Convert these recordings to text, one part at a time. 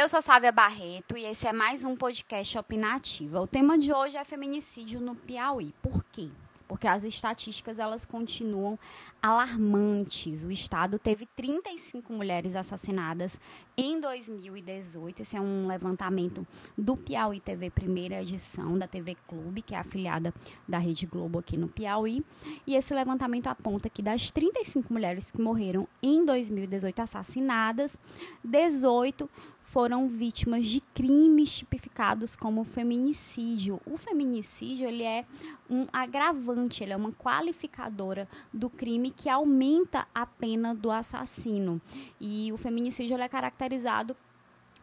Eu sou Sávia Barreto e esse é mais um podcast opinativo. O tema de hoje é feminicídio no Piauí. Por quê? Porque as estatísticas elas continuam alarmantes. O estado teve 35 mulheres assassinadas em 2018. Esse é um levantamento do Piauí TV primeira edição da TV Clube, que é afiliada da Rede Globo aqui no Piauí. E esse levantamento aponta que das 35 mulheres que morreram em 2018 assassinadas, 18 foram vítimas de crimes tipificados como feminicídio. O feminicídio ele é um agravante, ele é uma qualificadora do crime que aumenta a pena do assassino. E o feminicídio ele é caracterizado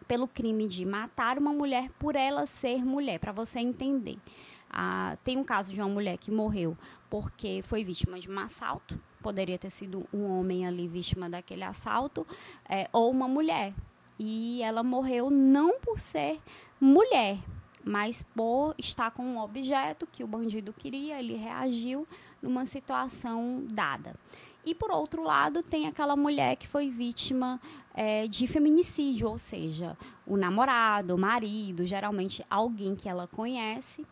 pelo crime de matar uma mulher por ela ser mulher, para você entender. Ah, tem um caso de uma mulher que morreu porque foi vítima de um assalto, poderia ter sido um homem ali vítima daquele assalto, é, ou uma mulher e ela morreu não por ser mulher, mas por estar com um objeto que o bandido queria, ele reagiu numa situação dada. E por outro lado, tem aquela mulher que foi vítima é, de feminicídio, ou seja, o namorado, o marido, geralmente alguém que ela conhece,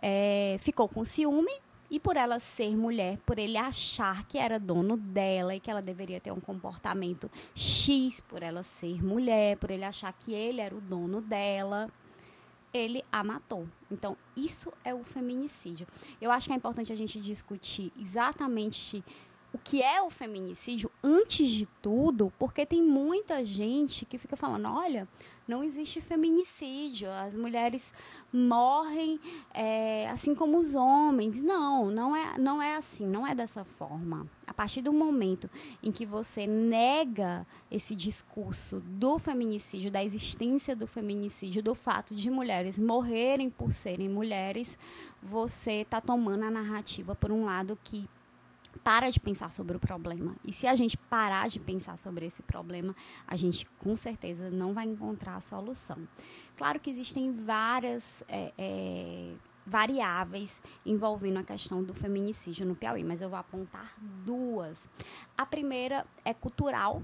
é, ficou com ciúme e por ela ser mulher, por ele achar que era dono dela e que ela deveria ter um comportamento X, por ela ser mulher, por ele achar que ele era o dono dela, ele a matou. Então, isso é o feminicídio. Eu acho que é importante a gente discutir exatamente o que é o feminicídio antes de tudo, porque tem muita gente que fica falando: olha, não existe feminicídio, as mulheres morrem é, assim como os homens. Não, não é, não é assim, não é dessa forma. A partir do momento em que você nega esse discurso do feminicídio, da existência do feminicídio, do fato de mulheres morrerem por serem mulheres, você está tomando a narrativa por um lado que para de pensar sobre o problema. E se a gente parar de pensar sobre esse problema, a gente com certeza não vai encontrar a solução. Claro que existem várias é, é, variáveis envolvendo a questão do feminicídio no Piauí, mas eu vou apontar duas. A primeira é cultural,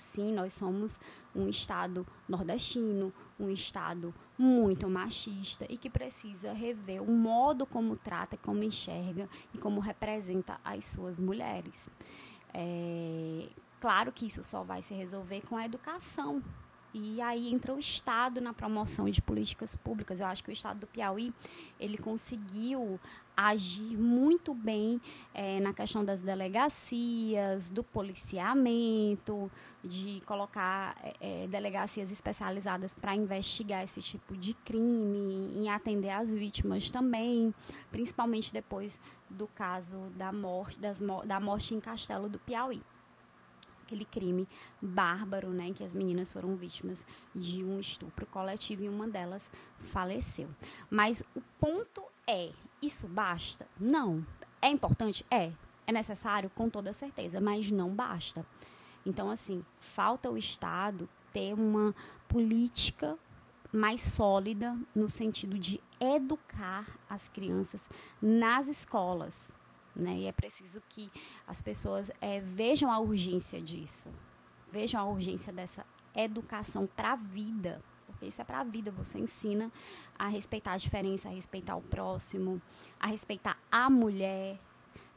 Sim, nós somos um Estado nordestino, um Estado muito machista e que precisa rever o modo como trata, como enxerga e como representa as suas mulheres. É, claro que isso só vai se resolver com a educação, e aí entra o Estado na promoção de políticas públicas. Eu acho que o Estado do Piauí ele conseguiu agir muito bem é, na questão das delegacias, do policiamento, de colocar é, delegacias especializadas para investigar esse tipo de crime, em atender as vítimas também, principalmente depois do caso da morte, das, da morte em Castelo do Piauí aquele crime bárbaro, né, que as meninas foram vítimas de um estupro coletivo e uma delas faleceu. Mas o ponto é, isso basta? Não. É importante? É. É necessário? Com toda certeza, mas não basta. Então, assim, falta o Estado ter uma política mais sólida no sentido de educar as crianças nas escolas. Né? E é preciso que as pessoas é, vejam a urgência disso, vejam a urgência dessa educação para a vida, porque isso é para a vida. Você ensina a respeitar a diferença, a respeitar o próximo, a respeitar a mulher,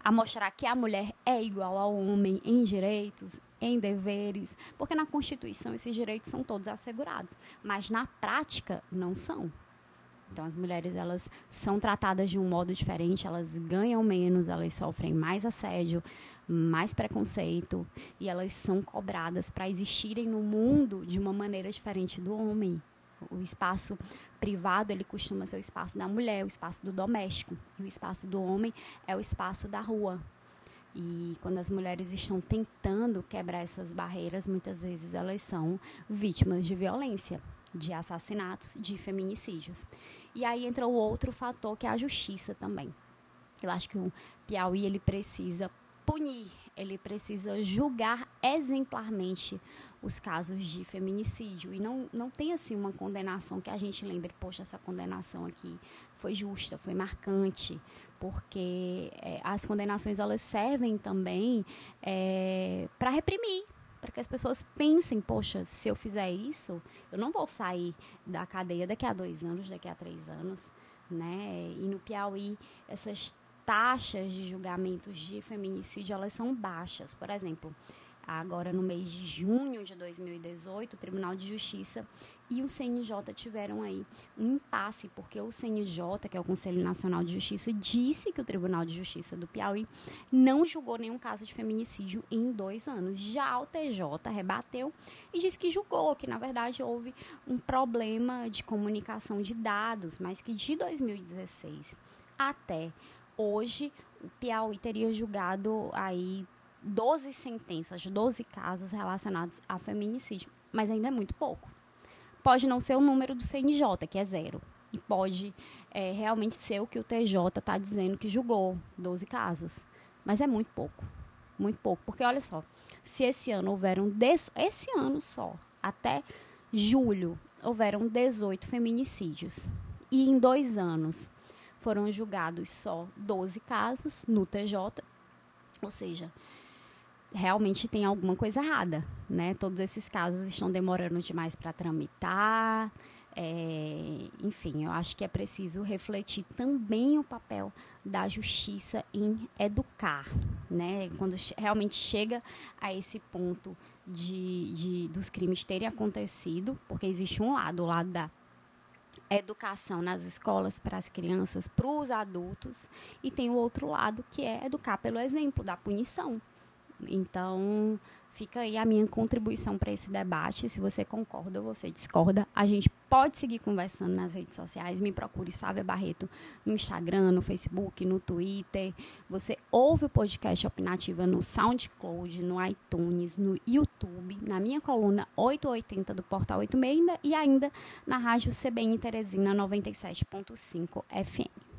a mostrar que a mulher é igual ao homem em direitos, em deveres, porque na Constituição esses direitos são todos assegurados, mas na prática não são. Então as mulheres elas são tratadas de um modo diferente, elas ganham menos, elas sofrem mais assédio, mais preconceito e elas são cobradas para existirem no mundo de uma maneira diferente do homem. O espaço privado ele costuma ser o espaço da mulher, o espaço do doméstico, e o espaço do homem é o espaço da rua. E quando as mulheres estão tentando quebrar essas barreiras, muitas vezes elas são vítimas de violência de assassinatos, de feminicídios. E aí entra o outro fator que é a justiça também. Eu acho que o Piauí ele precisa punir, ele precisa julgar exemplarmente os casos de feminicídio e não não tem assim uma condenação que a gente lembre, poxa, essa condenação aqui foi justa, foi marcante, porque é, as condenações elas servem também é, para reprimir que as pessoas pensem, poxa, se eu fizer isso, eu não vou sair da cadeia daqui a dois anos, daqui a três anos, né? E no Piauí, essas taxas de julgamentos de feminicídio, elas são baixas. Por exemplo, agora no mês de junho de 2018, o Tribunal de Justiça e o CNJ tiveram aí um impasse, porque o CNJ, que é o Conselho Nacional de Justiça, disse que o Tribunal de Justiça do Piauí não julgou nenhum caso de feminicídio em dois anos. Já o TJ rebateu e disse que julgou, que na verdade houve um problema de comunicação de dados, mas que de 2016 até hoje o Piauí teria julgado aí 12 sentenças, 12 casos relacionados a feminicídio, mas ainda é muito pouco. Pode não ser o número do CNJ, que é zero, e pode é, realmente ser o que o TJ está dizendo que julgou, 12 casos, mas é muito pouco, muito pouco, porque olha só, se esse ano houveram, des, esse ano só, até julho, houveram 18 feminicídios, e em dois anos foram julgados só 12 casos no TJ, ou seja, realmente tem alguma coisa errada, né? Todos esses casos estão demorando demais para tramitar. É, enfim, eu acho que é preciso refletir também o papel da justiça em educar, né? Quando realmente chega a esse ponto de, de dos crimes terem acontecido, porque existe um lado, o lado da educação nas escolas para as crianças, para os adultos, e tem o outro lado que é educar pelo exemplo da punição, então, fica aí a minha contribuição para esse debate. Se você concorda ou você discorda, a gente pode seguir conversando nas redes sociais. Me procure Sávia Barreto no Instagram, no Facebook, no Twitter. Você ouve o podcast Opinativa no SoundCloud, no iTunes, no YouTube, na minha coluna 880 do Portal 86 e ainda na rádio CBN Teresina 97.5 FM.